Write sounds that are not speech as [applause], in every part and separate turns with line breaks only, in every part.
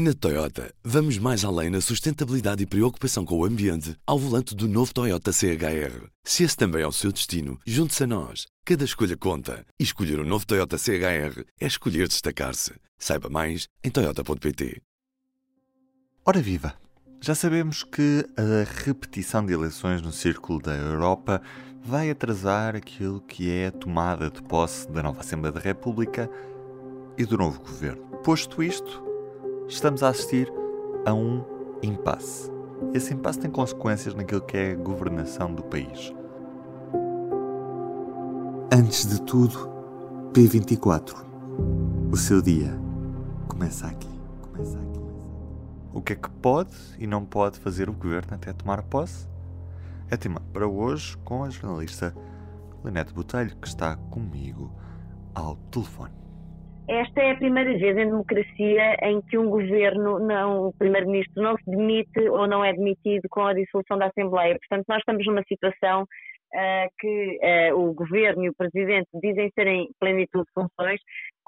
Na Toyota, vamos mais além na sustentabilidade e preocupação com o ambiente ao volante do novo Toyota CHR. Se esse também é o seu destino, junte-se a nós. Cada escolha conta. E escolher o um novo Toyota CHR é escolher destacar-se. Saiba mais em Toyota.pt.
Ora viva! Já sabemos que a repetição de eleições no Círculo da Europa vai atrasar aquilo que é a tomada de posse da nova Assembleia da República e do novo governo. Posto isto, estamos a assistir a um impasse. Esse impasse tem consequências naquilo que é a governação do país. Antes de tudo, P24. O seu dia começa aqui. Começa aqui. O que é que pode e não pode fazer o governo até tomar posse? É tema para hoje com a jornalista Lenete Botelho, que está comigo ao telefone.
Esta é a primeira vez em democracia em que um governo, não, o primeiro-ministro, não se demite ou não é demitido com a dissolução da Assembleia. Portanto, nós estamos numa situação uh, que uh, o governo e o presidente dizem serem plenitude de funções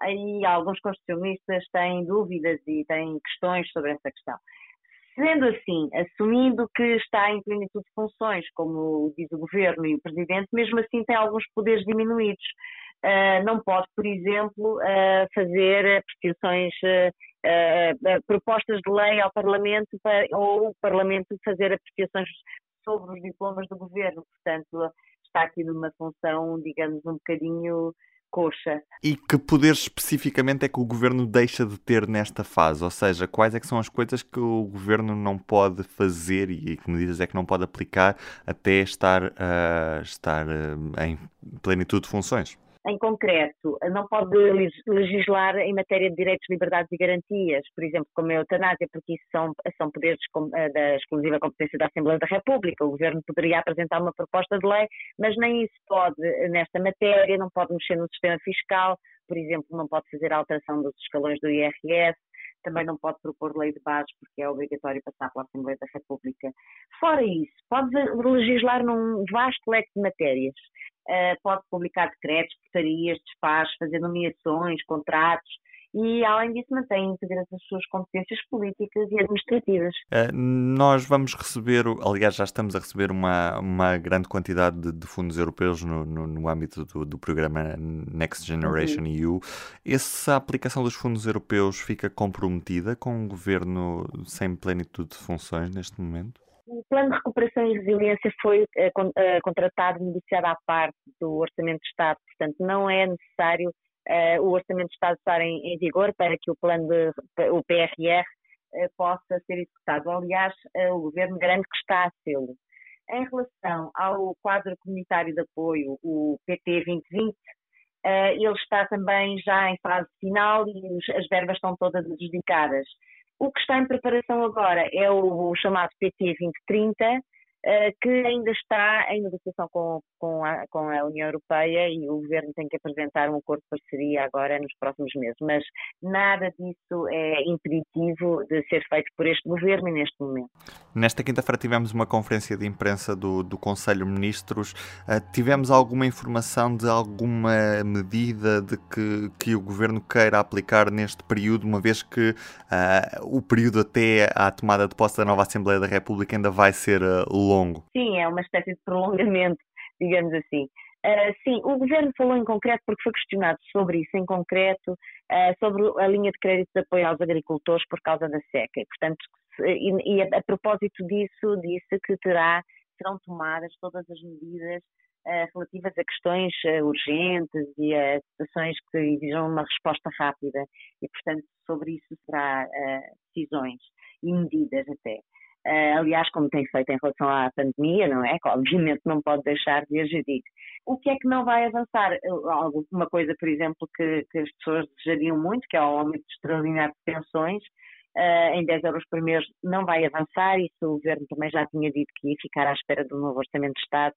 e alguns constitucionalistas têm dúvidas e têm questões sobre essa questão. Sendo assim, assumindo que está em plenitude de funções, como diz o governo e o presidente, mesmo assim tem alguns poderes diminuídos. Uh, não pode, por exemplo, uh, fazer apreciações, uh, propostas de lei ao Parlamento para, ou o Parlamento fazer apreciações sobre os diplomas do governo. Portanto, está aqui numa função, digamos, um bocadinho coxa.
E que poderes especificamente é que o governo deixa de ter nesta fase? Ou seja, quais é que são as coisas que o governo não pode fazer e que medidas é que não pode aplicar até estar, uh, estar uh, em plenitude de funções?
Em concreto, não pode legislar em matéria de direitos, liberdades e garantias, por exemplo, como a eutanásia, porque isso são, são poderes eh, da exclusiva competência da Assembleia da República. O Governo poderia apresentar uma proposta de lei, mas nem isso pode nesta matéria, não pode mexer no sistema fiscal, por exemplo, não pode fazer alteração dos escalões do IRS, também não pode propor lei de bases porque é obrigatório passar pela Assembleia da República. Fora isso, pode legislar num vasto leque de matérias. Uh, pode publicar decretos, portarias, despachos, fazer nomeações, contratos, e, além disso, mantém íntegras as suas competências políticas e administrativas.
Uh, nós vamos receber, aliás, já estamos a receber uma, uma grande quantidade de, de fundos europeus no, no, no âmbito do, do, programa Next Generation uhum. EU. Essa aplicação dos fundos europeus fica comprometida com um governo sem plenitude de funções neste momento?
O plano de recuperação e resiliência foi uh, contratado negociado à parte do Orçamento de Estado, portanto, não é necessário uh, o Orçamento de Estado estar em, em, vigor para que o plano de, o PRR uh, possa ser executado. Aliás, o Governo garante que está a sê-lo. Em relação ao quadro comunitário de apoio, o PT 2020, ele está também já em fase final e os, as verbas estão todas adjudicadas. O que está em preparação agora é o, o chamado PT 2030, eh, que ainda está em negociação com, com, a, com a União Europeia e o Governo tem que apresentar um acordo de parceria agora nos próximos meses. Mas nada disso é impeditivo de ser feito por este Governo neste momento.
Nesta quinta-feira tivemos uma conferência de imprensa do, do Conselho de Ministros. Uh, tivemos alguma informação de alguma medida de que, que o Governo queira aplicar neste período, uma vez que uh, o período até à tomada de posse da nova Assembleia da República ainda vai ser uh,
Sim, é uma espécie de prolongamento, [laughs] digamos assim. Uh, sim, o Governo falou em concreto, porque foi questionado sobre isso em concreto, uh, sobre a linha de crédito de apoio aos agricultores por causa da seca. E, portanto, e, e a, a, propósito disso, disse que terá, serão tomadas todas as medidas uh, relativas a questões urgentes e a situações que exijam uma resposta rápida. E, portanto, sobre isso será decisões e medidas até. Uh, aliás, como tem feito em relação à pandemia, não é? Que obviamente não pode deixar de agir. O que é que não vai avançar? Uma coisa, por exemplo, que, que as pessoas desejariam muito, que é o aumento extraordinário de pensões, uh, em 10 euros por mês não vai avançar, isso o Governo também já tinha dito que ia ficar à espera do novo Orçamento de Estado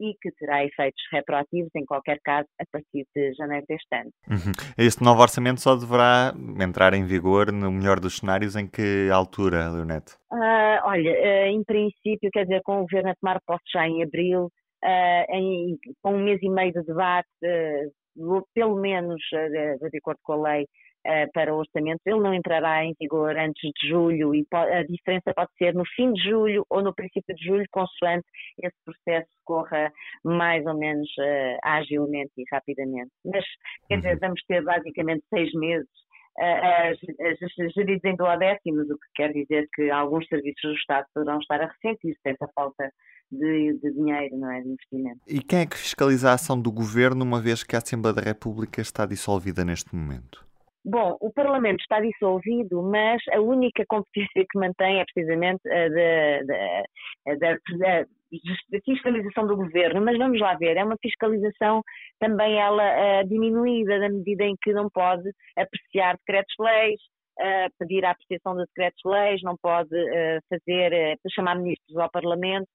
e que terá efeitos retroativos, em qualquer caso, a partir de janeiro deste ano.
Uhum. Este novo orçamento só deverá entrar em vigor no melhor dos cenários em que altura, Leonete?
Uh, olha, uh, em princípio, quer dizer, com o Governo a tomar posse já em abril, uh, em, com um mês e meio de debate, pelo menos, de acordo com a lei, para o orçamento, ele não entrará em vigor antes de julho e a diferença pode ser no fim de julho ou no princípio de julho, consoante esse processo corra mais ou menos uh, agilmente e rapidamente. Mas, quer dizer, uhum. vamos ter basicamente seis meses geridos em duodécimos, o que quer dizer que alguns serviços do Estado poderão estar a ressentir-se dessa falta de, de, dinheiro, não é? De investimento.
E quem é que fiscaliza a ação do Governo, uma vez que a Assembleia da República está dissolvida neste momento?
Bom, o Parlamento está dissolvido, mas a única competência que mantém é precisamente a da, fiscalização do governo. Mas vamos lá ver, é uma fiscalização também ela uh, diminuída, na medida em que não pode apreciar decretos-leis, uh, pedir a apreciação de decretos-leis, não pode uh, fazer, chamar ministros ao Parlamento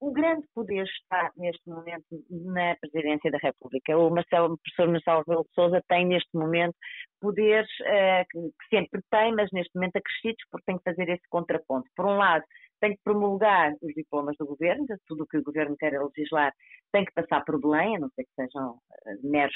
o grande poder está neste momento na Presidência da República. O, Marcelo, o professor Marcelo Rebelo de Sousa tem neste momento poderes uh, que, que, sempre tem, mas neste momento acrescidos, porque tem que fazer esse contraponto. Por um lado, tem que promulgar os diplomas do governo, tudo o que o governo quer legislar tem que passar por Belém, a não ser que sejam uh, meros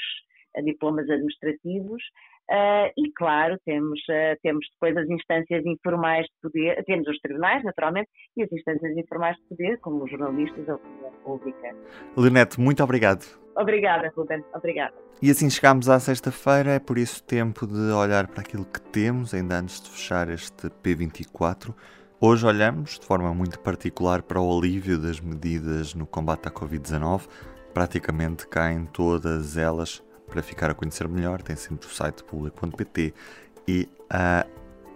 uh, diplomas administrativos, Uh, e claro, temos, uh, temos depois as instâncias informais de poder, temos os tribunais, naturalmente, e as instâncias informais de poder, como os jornalistas ou a pública.
Lenete, muito obrigado.
Obrigada, Ruben. Obrigada.
E assim chegamos à sexta-feira, é por isso tempo de olhar para aquilo que temos, ainda antes de fechar este P24. Hoje olhamos de forma muito particular para o alívio das medidas no combate à Covid-19. Praticamente caem todas elas para ficar a conhecer melhor, tem sempre o site público.pt e a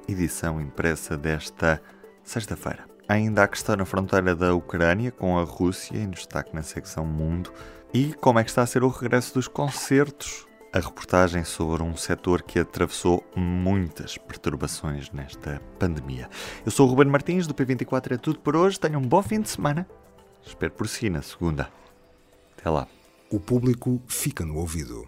edição impressa desta sexta-feira. Ainda a questão na fronteira da Ucrânia com a Rússia, em destaque na secção Mundo, e como é que está a ser o regresso dos concertos. A reportagem sobre um setor que atravessou muitas perturbações nesta pandemia. Eu sou o Ruben Martins, do P24 é tudo por hoje. Tenham um bom fim de semana. Espero por si na segunda. Até lá.
O público fica no ouvido.